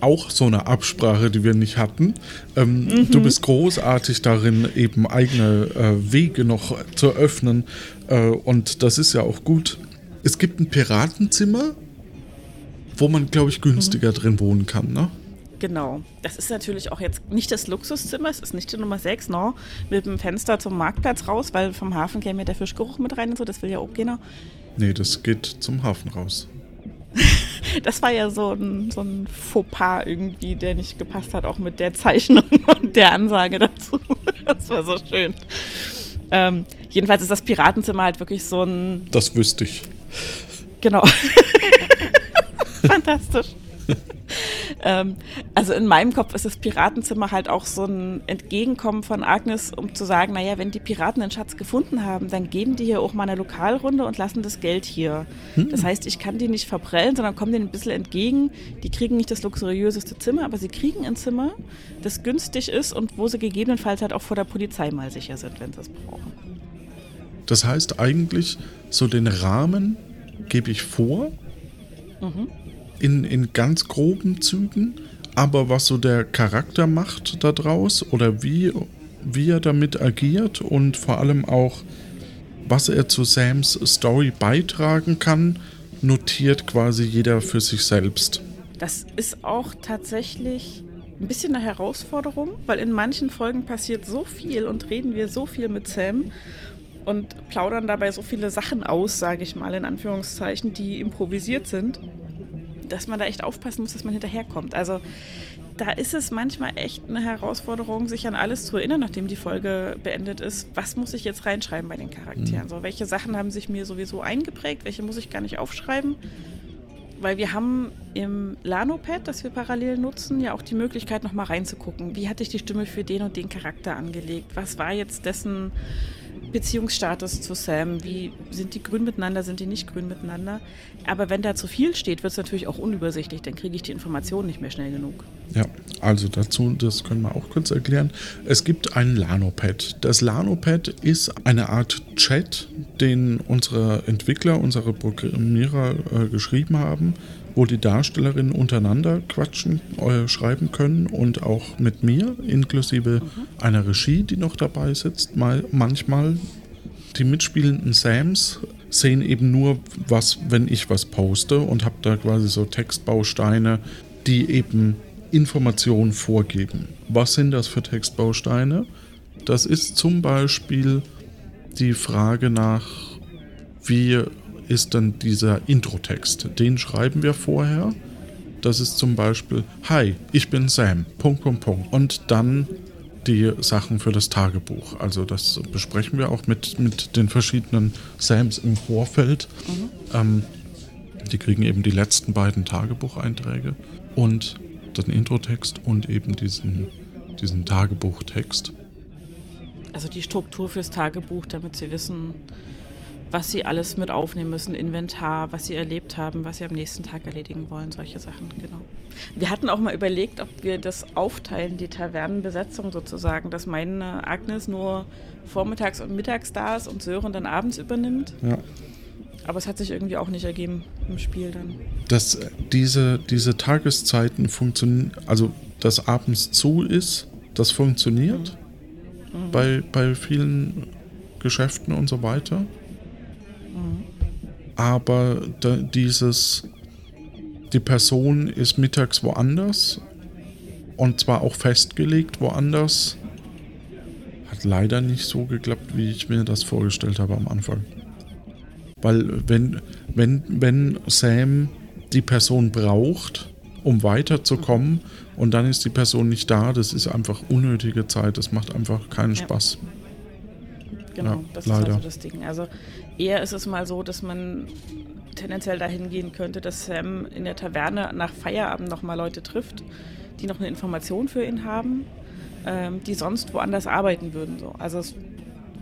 auch so eine Absprache, die wir nicht hatten. Ähm, mhm. Du bist großartig darin, eben eigene äh, Wege noch zu öffnen. Äh, und das ist ja auch gut. Es gibt ein Piratenzimmer, wo man, glaube ich, günstiger mhm. drin wohnen kann, ne? Genau. Das ist natürlich auch jetzt nicht das Luxuszimmer, es ist nicht die Nummer 6, no, mit dem Fenster zum Marktplatz raus, weil vom Hafen käme ja der Fischgeruch mit rein und so, das will ja auch keiner. Nee, das geht zum Hafen raus. das war ja so ein, so ein Fauxpas irgendwie, der nicht gepasst hat, auch mit der Zeichnung und der Ansage dazu. Das war so schön. Ähm, jedenfalls ist das Piratenzimmer halt wirklich so ein. Das wüsste ich. Genau. Fantastisch. ähm, also in meinem Kopf ist das Piratenzimmer halt auch so ein Entgegenkommen von Agnes, um zu sagen, naja, wenn die Piraten den Schatz gefunden haben, dann geben die hier auch mal eine Lokalrunde und lassen das Geld hier. Hm. Das heißt, ich kann die nicht verprellen, sondern komme denen ein bisschen entgegen. Die kriegen nicht das luxuriöseste Zimmer, aber sie kriegen ein Zimmer, das günstig ist und wo sie gegebenenfalls halt auch vor der Polizei mal sicher sind, wenn sie es brauchen. Das heißt eigentlich, so den Rahmen gebe ich vor. Mhm in, in ganz groben Zügen, aber was so der Charakter macht daraus oder wie, wie er damit agiert und vor allem auch, was er zu Sams Story beitragen kann, notiert quasi jeder für sich selbst. Das ist auch tatsächlich ein bisschen eine Herausforderung, weil in manchen Folgen passiert so viel und reden wir so viel mit Sam und plaudern dabei so viele Sachen aus, sage ich mal in Anführungszeichen, die improvisiert sind dass man da echt aufpassen muss, dass man hinterherkommt. Also da ist es manchmal echt eine Herausforderung, sich an alles zu erinnern, nachdem die Folge beendet ist. Was muss ich jetzt reinschreiben bei den Charakteren? Mhm. So, welche Sachen haben sich mir sowieso eingeprägt? Welche muss ich gar nicht aufschreiben? Weil wir haben im Lanopad, das wir parallel nutzen, ja auch die Möglichkeit, nochmal reinzugucken. Wie hatte ich die Stimme für den und den Charakter angelegt? Was war jetzt dessen Beziehungsstatus zu Sam. Wie sind die grün miteinander, sind die nicht grün miteinander? Aber wenn da zu viel steht, wird es natürlich auch unübersichtlich. Dann kriege ich die Informationen nicht mehr schnell genug. Ja, also dazu, das können wir auch kurz erklären. Es gibt ein Lanopad. Das Lanopad ist eine Art Chat, den unsere Entwickler, unsere Programmierer äh, geschrieben haben wo die Darstellerinnen untereinander quatschen, äh, schreiben können und auch mit mir, inklusive mhm. einer Regie, die noch dabei sitzt. Mal, manchmal die mitspielenden Sams sehen eben nur was, wenn ich was poste und habe da quasi so Textbausteine, die eben Informationen vorgeben. Was sind das für Textbausteine? Das ist zum Beispiel die Frage nach wie ist denn dieser Intro-Text? Den schreiben wir vorher. Das ist zum Beispiel, Hi, ich bin Sam, Punkt, Punkt, Punkt. Und dann die Sachen für das Tagebuch. Also das besprechen wir auch mit, mit den verschiedenen Sams im Vorfeld. Ähm, die kriegen eben die letzten beiden Tagebucheinträge und den Introtext und eben diesen, diesen Tagebuchtext. Also die Struktur fürs Tagebuch, damit sie wissen, was sie alles mit aufnehmen müssen, Inventar, was sie erlebt haben, was sie am nächsten Tag erledigen wollen, solche Sachen, genau. Wir hatten auch mal überlegt, ob wir das aufteilen, die Tavernenbesetzung sozusagen, dass meine Agnes nur vormittags und mittags da ist und Sören dann abends übernimmt. Ja. Aber es hat sich irgendwie auch nicht ergeben im Spiel dann. Dass diese, diese Tageszeiten funktionieren, also dass abends zu ist, das funktioniert bei, bei vielen Geschäften und so weiter. Aber da, dieses, die Person ist mittags woanders und zwar auch festgelegt woanders, hat leider nicht so geklappt, wie ich mir das vorgestellt habe am Anfang. Weil wenn, wenn, wenn Sam die Person braucht, um weiterzukommen und dann ist die Person nicht da, das ist einfach unnötige Zeit, das macht einfach keinen Ja. Spaß. Genau, Ja, das leider. ist also das Ding. Also eher ist es mal so, dass man tendenziell dahin gehen könnte, dass Sam in der Taverne nach Feierabend nochmal Leute trifft, die noch eine Information für ihn haben, ähm, die sonst woanders arbeiten würden. So. Also es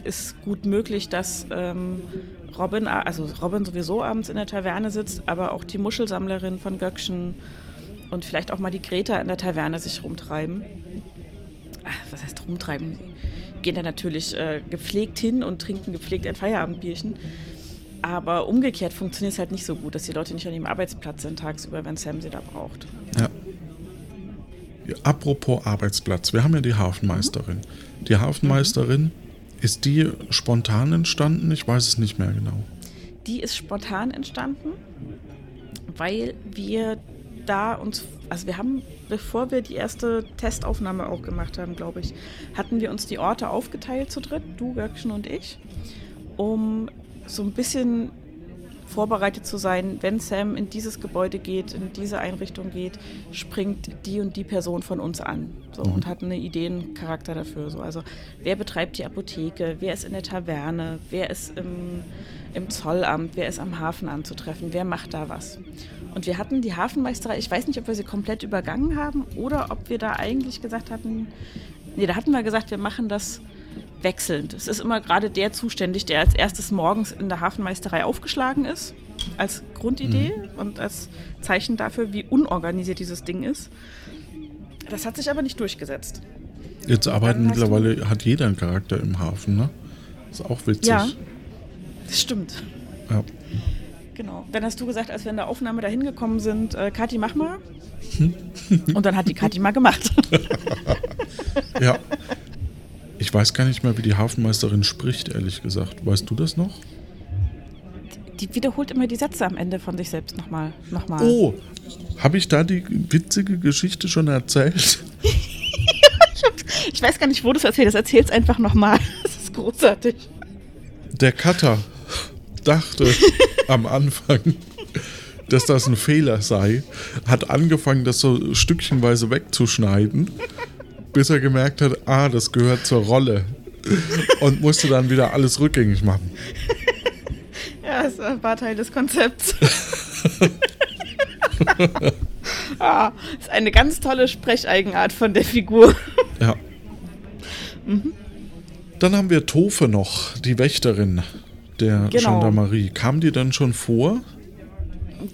ist gut möglich, dass ähm, Robin, also Robin sowieso abends in der Taverne sitzt, aber auch die Muschelsammlerin von Göckchen und vielleicht auch mal die Greta in der Taverne sich rumtreiben. Ach, was heißt rumtreiben? Gehen da natürlich äh, gepflegt hin und trinken gepflegt ein Feierabendbierchen. Aber umgekehrt funktioniert es halt nicht so gut, dass die Leute nicht an ihrem Arbeitsplatz sind tagsüber, wenn Sam sie da braucht. Ja. Ja, Apropos Arbeitsplatz, wir haben ja die Hafenmeisterin. Die Hafenmeisterin, ist die spontan entstanden? Ich weiß es nicht mehr genau. Die ist spontan entstanden, weil wir da uns, also wir haben, bevor wir die erste Testaufnahme auch gemacht haben, glaube ich, hatten wir uns die Orte aufgeteilt zu dritt, du, Göckchen und ich, um so ein bisschen vorbereitet zu sein, wenn Sam in dieses Gebäude geht, in diese Einrichtung geht, springt die und die Person von uns an so, und hat einen Ideencharakter dafür. So. Also wer betreibt die Apotheke, wer ist in der Taverne, wer ist im, im Zollamt, wer ist am Hafen anzutreffen, wer macht da was. Und wir hatten die Hafenmeisterei, ich weiß nicht, ob wir sie komplett übergangen haben oder ob wir da eigentlich gesagt hatten, nee, da hatten wir gesagt, wir machen das wechselnd. Es ist immer gerade der zuständig, der als erstes morgens in der Hafenmeisterei aufgeschlagen ist, als Grundidee und als Zeichen dafür, wie unorganisiert dieses Ding ist. Das hat sich aber nicht durchgesetzt. Jetzt arbeiten mittlerweile, hat jeder einen Charakter im Hafen, ne? Ist auch witzig. Ja. Das stimmt. Ja. Genau. Dann hast du gesagt, als wir in der Aufnahme dahin gekommen sind, äh, Kathi, mach mal. Und dann hat die Kathi mal gemacht. ja. Ich weiß gar nicht mehr, wie die Hafenmeisterin spricht, ehrlich gesagt. Weißt du das noch? Die wiederholt immer die Sätze am Ende von sich selbst nochmal. nochmal. Oh, habe ich da die witzige Geschichte schon erzählt? Ich weiß gar nicht, wo du es erzählst. Erzähl's einfach nochmal. Das ist großartig. Der Cutter dachte am Anfang, dass das ein Fehler sei, hat angefangen, das so stückchenweise wegzuschneiden, bis er gemerkt hat, ah, das gehört zur Rolle. Und musste dann wieder alles rückgängig machen. Ja, es war Teil des Konzepts. ah, ist eine ganz tolle Sprecheigenart von der Figur. Ja. Dann haben wir Tofe noch, die Wächterin der Genau. Gendarmerie. Kam die dann schon vor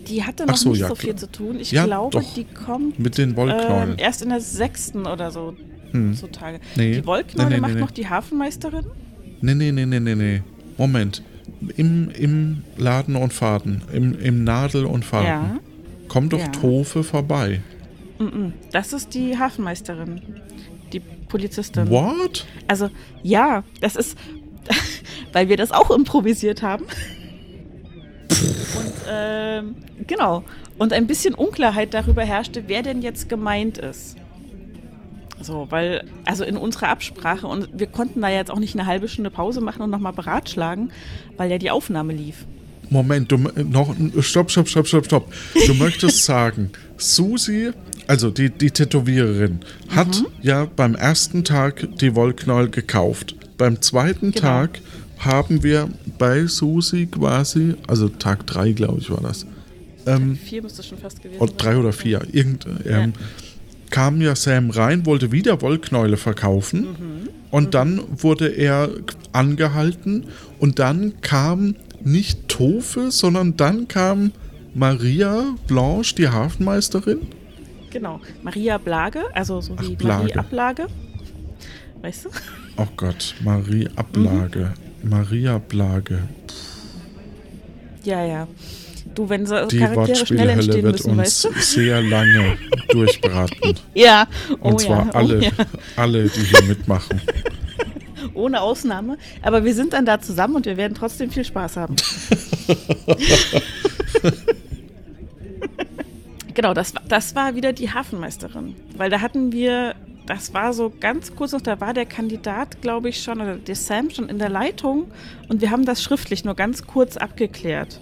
Die hatte noch so, nicht ja, so viel klar. zu tun. Ich Ja, glaube, doch. die kommt mit den ähm, Wollknäueln? erst in der sechsten oder so Hm. zutage. Nee. Die Wollknäule Nee, nee, macht noch die Hafenmeisterin. Nee, nee, nee, nee, nee, nee. Moment. Im, im Laden und Faden, im, im Nadel und Faden, Ja. kommt doch Ja. Tofe vorbei. Das ist die Hafenmeisterin. Die Polizistin. What? Also, ja, das ist, weil wir das auch improvisiert haben. Und, ähm, genau. Und ein bisschen Unklarheit darüber herrschte, wer denn jetzt gemeint ist. So, weil, also in unserer Absprache, und wir konnten da jetzt auch nicht eine halbe Stunde Pause machen und nochmal beratschlagen, weil ja die Aufnahme lief. Moment, du äh, noch stopp, stopp, stopp, stopp, stopp. Du möchtest sagen, Susi, also die, die Tätowiererin, hat ja beim ersten Tag die Wollknäuel gekauft. Beim zweiten Genau. Tag haben wir bei Susi quasi, also Tag drei, glaube ich, war das. Ähm, Vier müsste schon fast gewesen oder drei oder vier, irgend, ähm, kam ja Sam rein, wollte wieder Wollknäule verkaufen und dann wurde er angehalten und dann kam nicht Tofe, sondern dann kam Maria Blanche, die Hafenmeisterin. Genau. Maria Blage, also so wie Ach, Blage. Marie Ablage. Weißt du? Oh Gott, Marie Ablage. Maria Blage. Ja, ja. Du, wenn so Die Charaktere schnell Wortspielhölle entstehen wird müssen, uns weißt du? sehr lange durchbraten. Ja. Oh Und zwar ja. alle, Oh, ja. alle, die hier mitmachen. Ohne Ausnahme. Aber wir sind dann da zusammen und wir werden trotzdem viel Spaß haben. genau, das, das war wieder die Hafenmeisterin. Weil da hatten wir, das war so ganz kurz noch, da war der Kandidat, glaube ich, schon, oder der Sam schon in der Leitung und wir haben das schriftlich nur ganz kurz abgeklärt.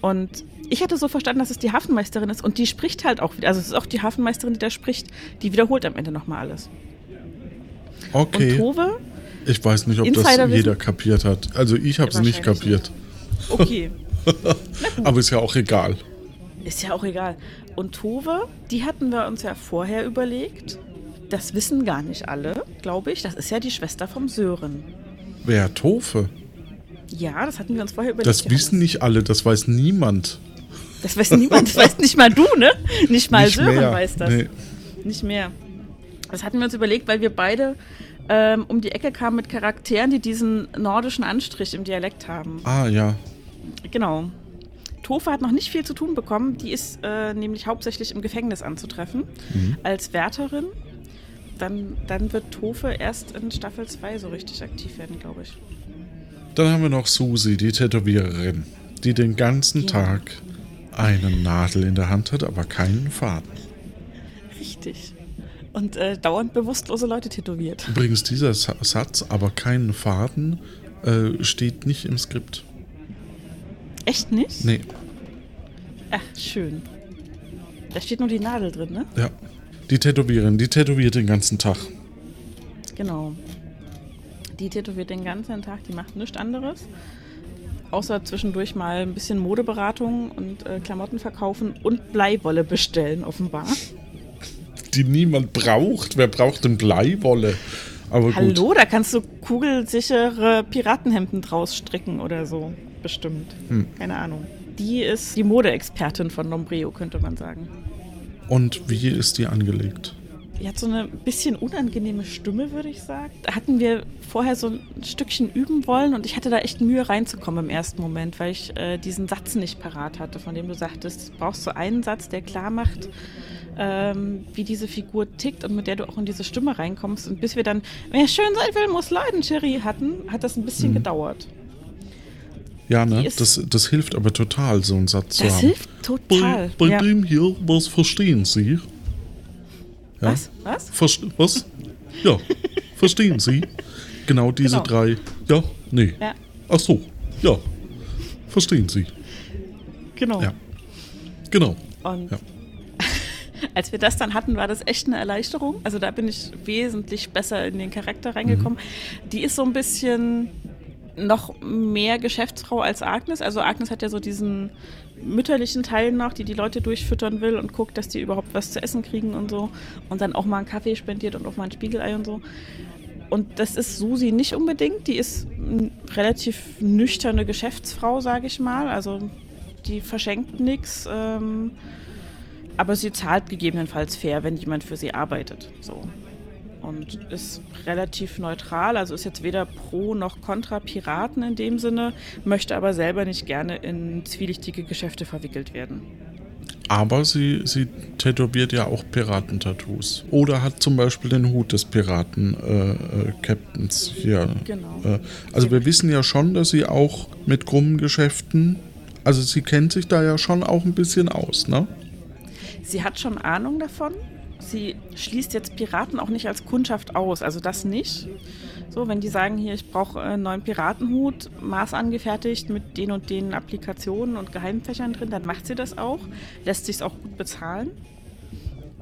Und ich hatte so verstanden, dass es die Hafenmeisterin ist und die spricht halt auch wieder. Also es ist auch die Hafenmeisterin, die da spricht, die wiederholt am Ende nochmal alles. Und Okay. Tove, Ich weiß nicht, ob das jeder kapiert hat. Also ich habe es nicht kapiert. okay. Aber ist ja auch egal. Ist ja auch egal. Und Tove, die hatten wir uns ja vorher überlegt. Das wissen gar nicht alle, glaube ich. Das ist ja die Schwester vom Sören. Wer Tofe? Ja, das hatten wir uns vorher überlegt. Das wissen nicht alle, das weiß niemand. Das weiß niemand. Das weiß nicht mal du, ne? Nicht mal nicht Sören mehr. weiß das. Nee. Nicht mehr. Das hatten wir uns überlegt, weil wir beide ähm, um die Ecke kamen mit Charakteren, die diesen nordischen Anstrich im Dialekt haben. Ah ja. Genau. Tofa hat noch nicht viel zu tun bekommen. Die ist äh, nämlich hauptsächlich im Gefängnis anzutreffen als Wärterin. Dann, dann wird Tofe erst in Staffel 2 so richtig aktiv werden, glaube ich. Dann haben wir noch Susi, die Tätowiererin, die den ganzen Ja. Tag eine Nadel in der Hand hat, aber keinen Faden. Richtig. Und äh, dauernd bewusstlose Leute tätowiert. Übrigens, dieser Sa- Satz, aber keinen Faden, äh, steht nicht im Skript. Echt nicht? Nee, Ach, schön. Da steht nur die Nadel drin, ne? ja. Die Tätowiererin, die tätowiert den ganzen Tag. Genau. Die tätowiert den ganzen Tag, die macht nichts anderes. Außer zwischendurch mal ein bisschen Modeberatung und äh, Klamotten verkaufen und Bleiwolle bestellen, offenbar. Die niemand braucht. Wer braucht denn Bleiwolle? Aber gut. Hallo, da kannst du kugelsichere Piratenhemden draus stricken oder so. Bestimmt. Hm. Keine Ahnung. Die ist die Modeexpertin von Nombreo, könnte man sagen. Und wie ist die angelegt? Die hat so eine bisschen unangenehme Stimme, würde ich sagen. Da hatten wir vorher so ein Stückchen üben wollen und ich hatte da echt Mühe reinzukommen im ersten Moment, weil ich äh, diesen Satz nicht parat hatte, von dem du sagtest, du brauchst so einen Satz, der klar macht, ähm, wie diese Figur tickt und mit der du auch in diese Stimme reinkommst. Und bis wir dann, wer schön sein will, muss leiden, Cherry hatten, hat das ein bisschen Mhm. gedauert. Ja, ne? Das, das hilft aber total, so einen Satz zu Das haben. hilft total. Bei, bei ja. dem hier, was verstehen Sie? Ja? Was? Was? Verst was? Ja, verstehen Sie? Genau diese Genau. drei. Ja, nee. Ja, Ach so, ja. Verstehen Sie? genau. Ja. Genau. Und Ja. als wir das dann hatten, war das echt eine Erleichterung. Also da bin ich wesentlich besser in den Charakter reingekommen. Die ist so ein bisschen noch mehr Geschäftsfrau als Agnes. Also Agnes hat ja so diesen mütterlichen Teil noch, die die Leute durchfüttern will und guckt, dass die überhaupt was zu essen kriegen und so. Und dann auch mal einen Kaffee spendiert und auch mal ein Spiegelei und so. Und das ist Susi nicht unbedingt. Die ist eine relativ nüchterne Geschäftsfrau, sage ich mal. Also die verschenkt nichts. Ähm, aber sie zahlt gegebenenfalls fair, wenn jemand für sie arbeitet. So. Und ist relativ neutral, also ist jetzt weder pro noch kontra Piraten in dem Sinne, möchte aber selber nicht gerne in zwielichtige Geschäfte verwickelt werden. Aber sie, sie tätowiert ja auch Piratentattoos. Oder hat zum Beispiel den Hut des Piraten-Captains hier. Genau. Äh, also wir wissen ja schon, dass sie auch mit krummen Geschäften, also sie kennt sich da ja schon auch ein bisschen aus, ne? Sie hat schon Ahnung davon. Sie schließt jetzt Piraten auch nicht als Kundschaft aus, also das nicht. So, wenn die sagen, hier, ich brauche einen neuen Piratenhut, maßangefertigt mit den und den Applikationen und Geheimfächern drin, dann macht sie das auch, lässt sich auch gut bezahlen.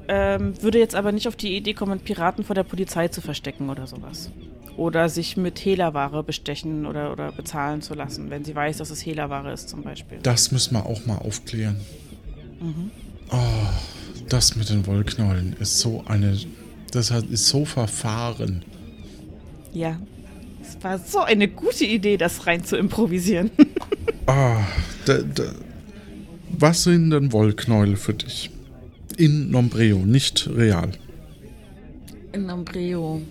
Ähm, würde jetzt aber nicht auf die Idee kommen, Piraten vor der Polizei zu verstecken oder sowas. Oder sich mit Hehlerware bestechen oder, oder bezahlen zu lassen, wenn sie weiß, dass es Hehlerware ist zum Beispiel. Das müssen wir auch mal aufklären. Oh, das mit den Wollknäulen ist so eine. Das hat- ist so verfahren. Ja. Es war so eine gute Idee, das rein zu improvisieren. Ah, da, da, was sind denn Wollknäuel für dich? In Nombreo, nicht real. In Embryo.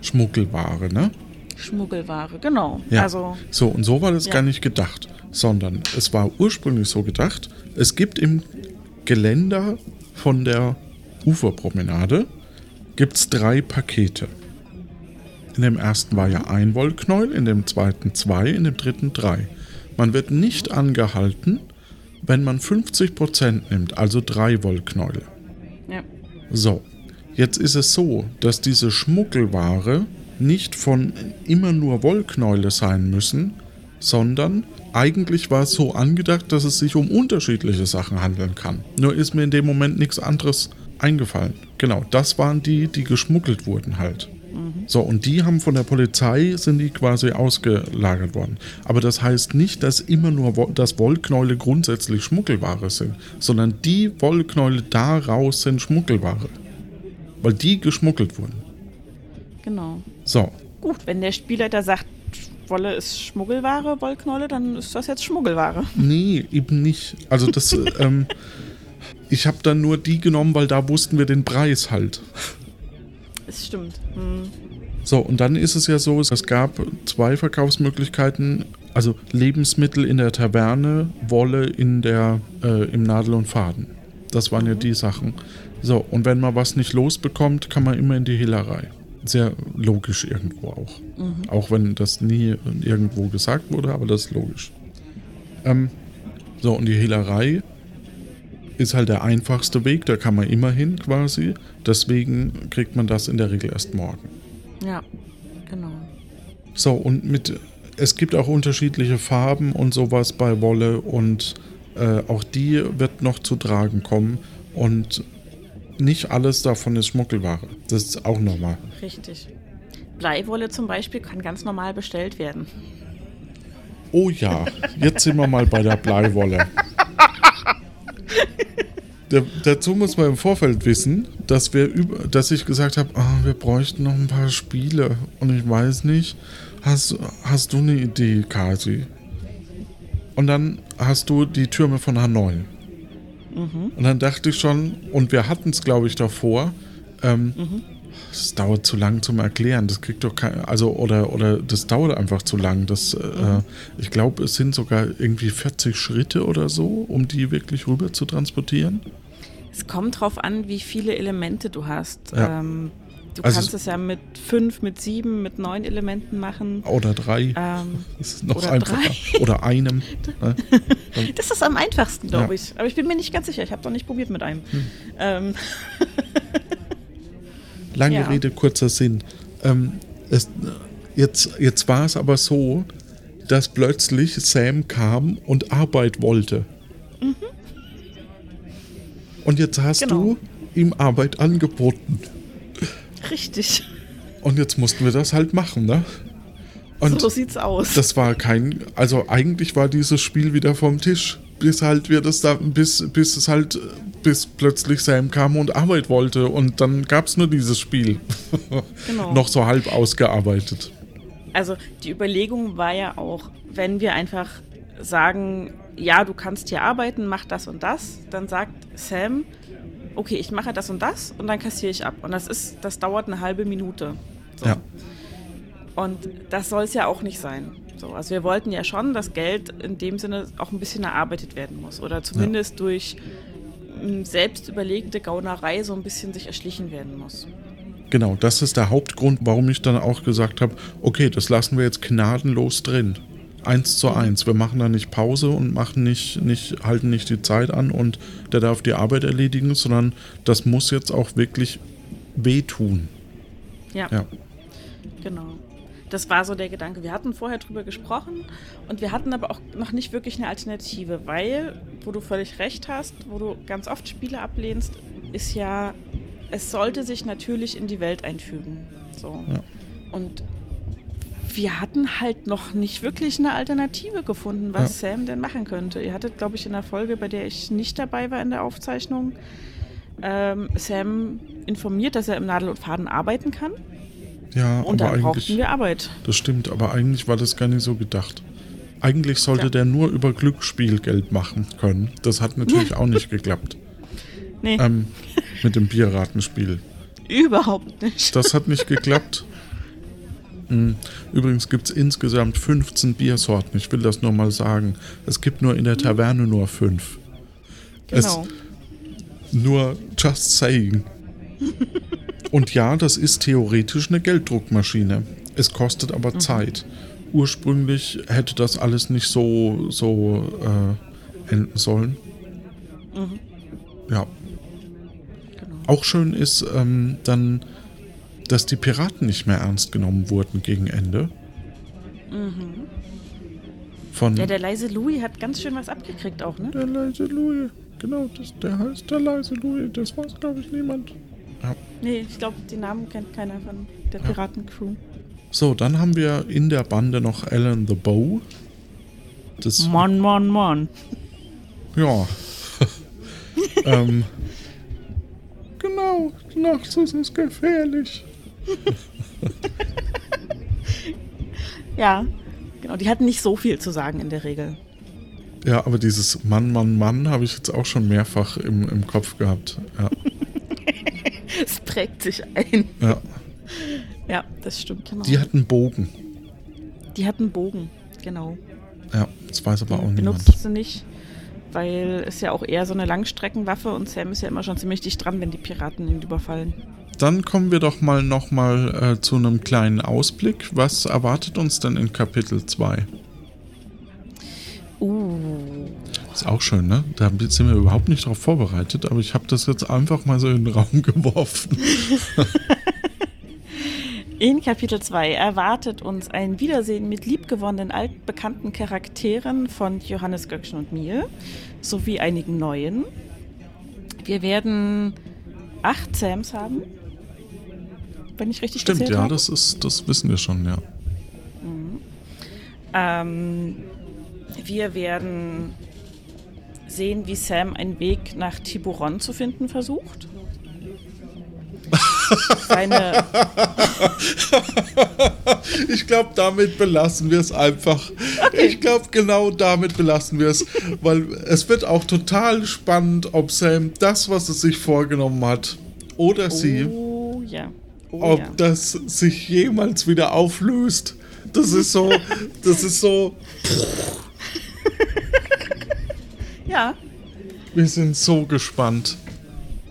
Schmuggelware, ne? Schmuggelware, genau. Ja. Also, So, und so war das Ja. gar nicht gedacht, sondern es war ursprünglich so gedacht, es gibt im Geländer von der Uferpromenade gibt's drei Pakete. In dem ersten war ja ein Wollknäuel, in dem zweiten zwei, in dem dritten drei. Man wird nicht angehalten, wenn man 50% nimmt, also drei Wollknäule. ja. So, jetzt ist es so, dass diese Schmuggelware nicht von immer nur Wollknäule sein müssen, sondern eigentlich war es so angedacht, dass es sich um unterschiedliche Sachen handeln kann. Nur ist mir in dem Moment nichts anderes eingefallen. Genau, das waren die, die geschmuggelt wurden halt. So, und die haben von der Polizei, sind die quasi ausgelagert worden. Aber das heißt nicht, dass immer nur, dass Wollknäule grundsätzlich Schmuggelware sind, sondern die Wollknäule daraus sind Schmuggelware. Weil die geschmuggelt wurden. Genau. So, Gut, wenn der Spielleiter sagt, Wolle ist Schmuggelware, Wollknolle, dann ist das jetzt Schmuggelware. nee, eben nicht. Also das, ähm, ich habe dann nur die genommen, weil da wussten wir den Preis halt. Es stimmt. Hm. So, und dann ist es ja so, es gab zwei Verkaufsmöglichkeiten. Also Lebensmittel in der Taverne, Wolle in der, äh, im Nadel und Faden. Das waren ja die Sachen. So, und wenn man was nicht losbekommt, kann man immer in die Hehlerei. Sehr logisch irgendwo auch. Auch wenn das nie irgendwo gesagt wurde, aber das ist logisch. Ähm, so, und die Hehlerei ist halt der einfachste Weg, da kann man immer hin quasi. Deswegen kriegt man das in der Regel erst morgen. Ja, genau. So, und mit, es gibt auch unterschiedliche Farben und sowas bei Wolle und äh, auch die wird noch zu tragen kommen und nicht alles davon ist Schmuggelware. Das ist auch normal. Richtig. Bleiwolle zum Beispiel kann ganz normal bestellt werden. Oh ja, jetzt sind wir mal bei der Bleiwolle. Dazu muss man im Vorfeld wissen, dass wir über, dass ich gesagt habe, ah, wir bräuchten noch ein paar Spiele und ich weiß nicht, hast, hast du eine Idee, Kasi? Und dann hast du die Türme von Hanoi. Und dann dachte ich schon, und wir hatten es, glaube ich, davor, ähm, das dauert zu lang zum Erklären. Das kriegt doch kein, also oder oder das dauert einfach zu lang. Das, äh, ich glaube, es sind sogar irgendwie 40 Schritte oder so, um die wirklich rüber zu transportieren. Es kommt drauf an, wie viele Elemente du hast. Ja. Ähm, du Also kannst es- ja mit fünf, mit sieben, mit neun Elementen machen. Oder drei. Ähm, das ist noch oder einfacher. Oder einem. ne? das ist am einfachsten, glaube Ja. Hm. ich. Aber ich bin mir nicht ganz sicher. Ich habe noch nicht probiert mit einem. Ähm, Lange Ja. Rede, kurzer Sinn. Ähm, es, jetzt, jetzt war es aber so, dass plötzlich Sam kam und Arbeit wollte. Und jetzt hast Genau. du ihm Arbeit angeboten. Richtig. Und jetzt mussten wir das halt machen, ne? Und so sieht's aus. das war kein, also eigentlich war dieses Spiel wieder vom Tisch, bis halt wir das da, bis, bis es halt, bis plötzlich Sam kam und Arbeit wollte und dann gab es nur dieses Spiel. Genau. Noch so halb ausgearbeitet. Also die Überlegung war ja auch, wenn wir einfach sagen, ja, du kannst hier arbeiten, mach das und das, dann sagt Sam, okay, ich mache das und das und dann kassiere ich ab. Und das ist, das dauert eine halbe Minute. So. Ja. Und das soll es ja auch nicht sein. So, also wir wollten ja schon, dass Geld in dem Sinne auch ein bisschen erarbeitet werden muss. Oder zumindest durch m, selbst überlegte Gaunerei so ein bisschen sich erschlichen werden muss. Genau, das ist der Hauptgrund, warum ich dann auch gesagt habe, okay, das lassen wir jetzt gnadenlos drin. Eins zu eins. Wir machen da nicht Pause und machen nicht, nicht, halten nicht die Zeit an und der darf die Arbeit erledigen, sondern das muss jetzt auch wirklich wehtun. Ja. Ja. Genau. Das war so der Gedanke. Wir hatten vorher drüber gesprochen und wir hatten aber auch noch nicht wirklich eine Alternative, weil, wo du völlig recht hast, wo du ganz oft Spiele ablehnst, ist ja, es sollte sich natürlich in die Welt einfügen. So. Ja. Und wir hatten halt noch nicht wirklich eine Alternative gefunden, was Sam denn machen könnte. Ihr hattet, glaube ich, in der Folge, bei der ich nicht dabei war in der Aufzeichnung, ähm, Sam informiert, dass er im Nadel und Faden arbeiten kann. Ja, Und aber dann brauchten wir Arbeit. Das stimmt, aber eigentlich war das gar nicht so gedacht. Eigentlich sollte Ja. der nur über Glücksspiel Geld machen können. Das hat natürlich auch nicht geklappt. Nee, Ähm, mit dem Bierratenspiel. überhaupt nicht. Das hat nicht geklappt. Übrigens gibt es insgesamt 15 Biersorten. Ich will das nur mal sagen. Es gibt nur in der Taverne nur fünf. Genau. Nur just saying. Und ja, das ist theoretisch eine Gelddruckmaschine. Es kostet aber Zeit. Ursprünglich hätte das alles nicht so, so äh, enden sollen. Ja. Genau. Auch schön ist ähm, dann, dass die Piraten nicht mehr ernst genommen wurden gegen Ende. Von Ja, der leise Louis hat ganz schön was abgekriegt auch, ne? der leise Louis. Genau, das, der heißt der leise Louis. Das weiß, glaube ich, niemand. Ja. Nee, ich glaube, die Namen kennt keiner von der Piratencrew. So, dann haben wir in der Bande noch Alan the Bow. Das, Mann, Mann, Mann. ja. ähm, genau, nachts ist es gefährlich. Ja, genau. Die hatten nicht so viel zu sagen in der Regel. Ja, aber dieses Mann, Mann, Mann habe ich jetzt auch schon mehrfach im, im Kopf gehabt. Ja, Es prägt sich ein. ja. Ja, das stimmt. Genau. Die hatten Bogen. Die hatten Bogen, genau. Ja, das weiß aber auch niemand. benutzt sie nicht, weil es ja auch eher so eine Langstreckenwaffe und Sam ist ja immer schon ziemlich dicht dran, wenn die Piraten ihn überfallen. Dann kommen wir doch mal nochmal äh, zu einem kleinen Ausblick. Was erwartet uns denn in Kapitel 2? Uh. Ist auch schön, ne? Da sind wir überhaupt nicht darauf vorbereitet, aber ich habe das jetzt einfach mal so in den Raum geworfen. In Kapitel 2 erwartet uns ein Wiedersehen mit liebgewonnenen altbekannten Charakteren von Johannes Göckchen und mir, sowie einigen neuen. Wir werden acht Sams haben, wenn ich richtig Stimmt, ja, habe. das ist, das wissen wir schon, ja. Ähm, wir werden sehen, wie Sam einen Weg nach Tiburon zu finden versucht. Seine, Ich glaube, damit belassen wir es einfach. Ich glaube, genau damit belassen wir es, weil es wird auch total spannend, ob Sam das, was er sich vorgenommen hat, oder sie, oh ja, oh ob ja. das sich jemals wieder auflöst. Das ist so, das ist so, Ja, wir sind so gespannt.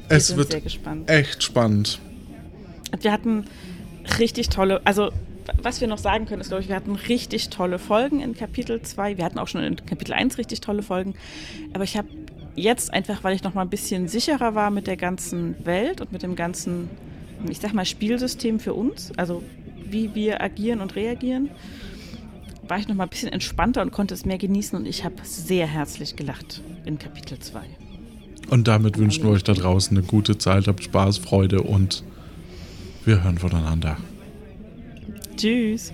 wir Es wird sehr gespannt. echt spannend. Wir hatten richtig tolle, also was wir noch sagen können, ist, glaube ich, wir hatten richtig tolle Folgen in Kapitel 2. Wir hatten auch schon in Kapitel 1 richtig tolle Folgen. Aber ich habe jetzt einfach, weil ich noch mal ein bisschen sicherer war mit der ganzen Welt und mit dem ganzen, ich sag mal, Spielsystem für uns, also wie wir agieren und reagieren, war ich noch mal ein bisschen entspannter und konnte es mehr genießen und ich habe sehr herzlich gelacht in Kapitel 2. Und damit wünschen wir euch da draußen eine gute Zeit, habt Spaß, Freude und wir hören voneinander. Tschüss.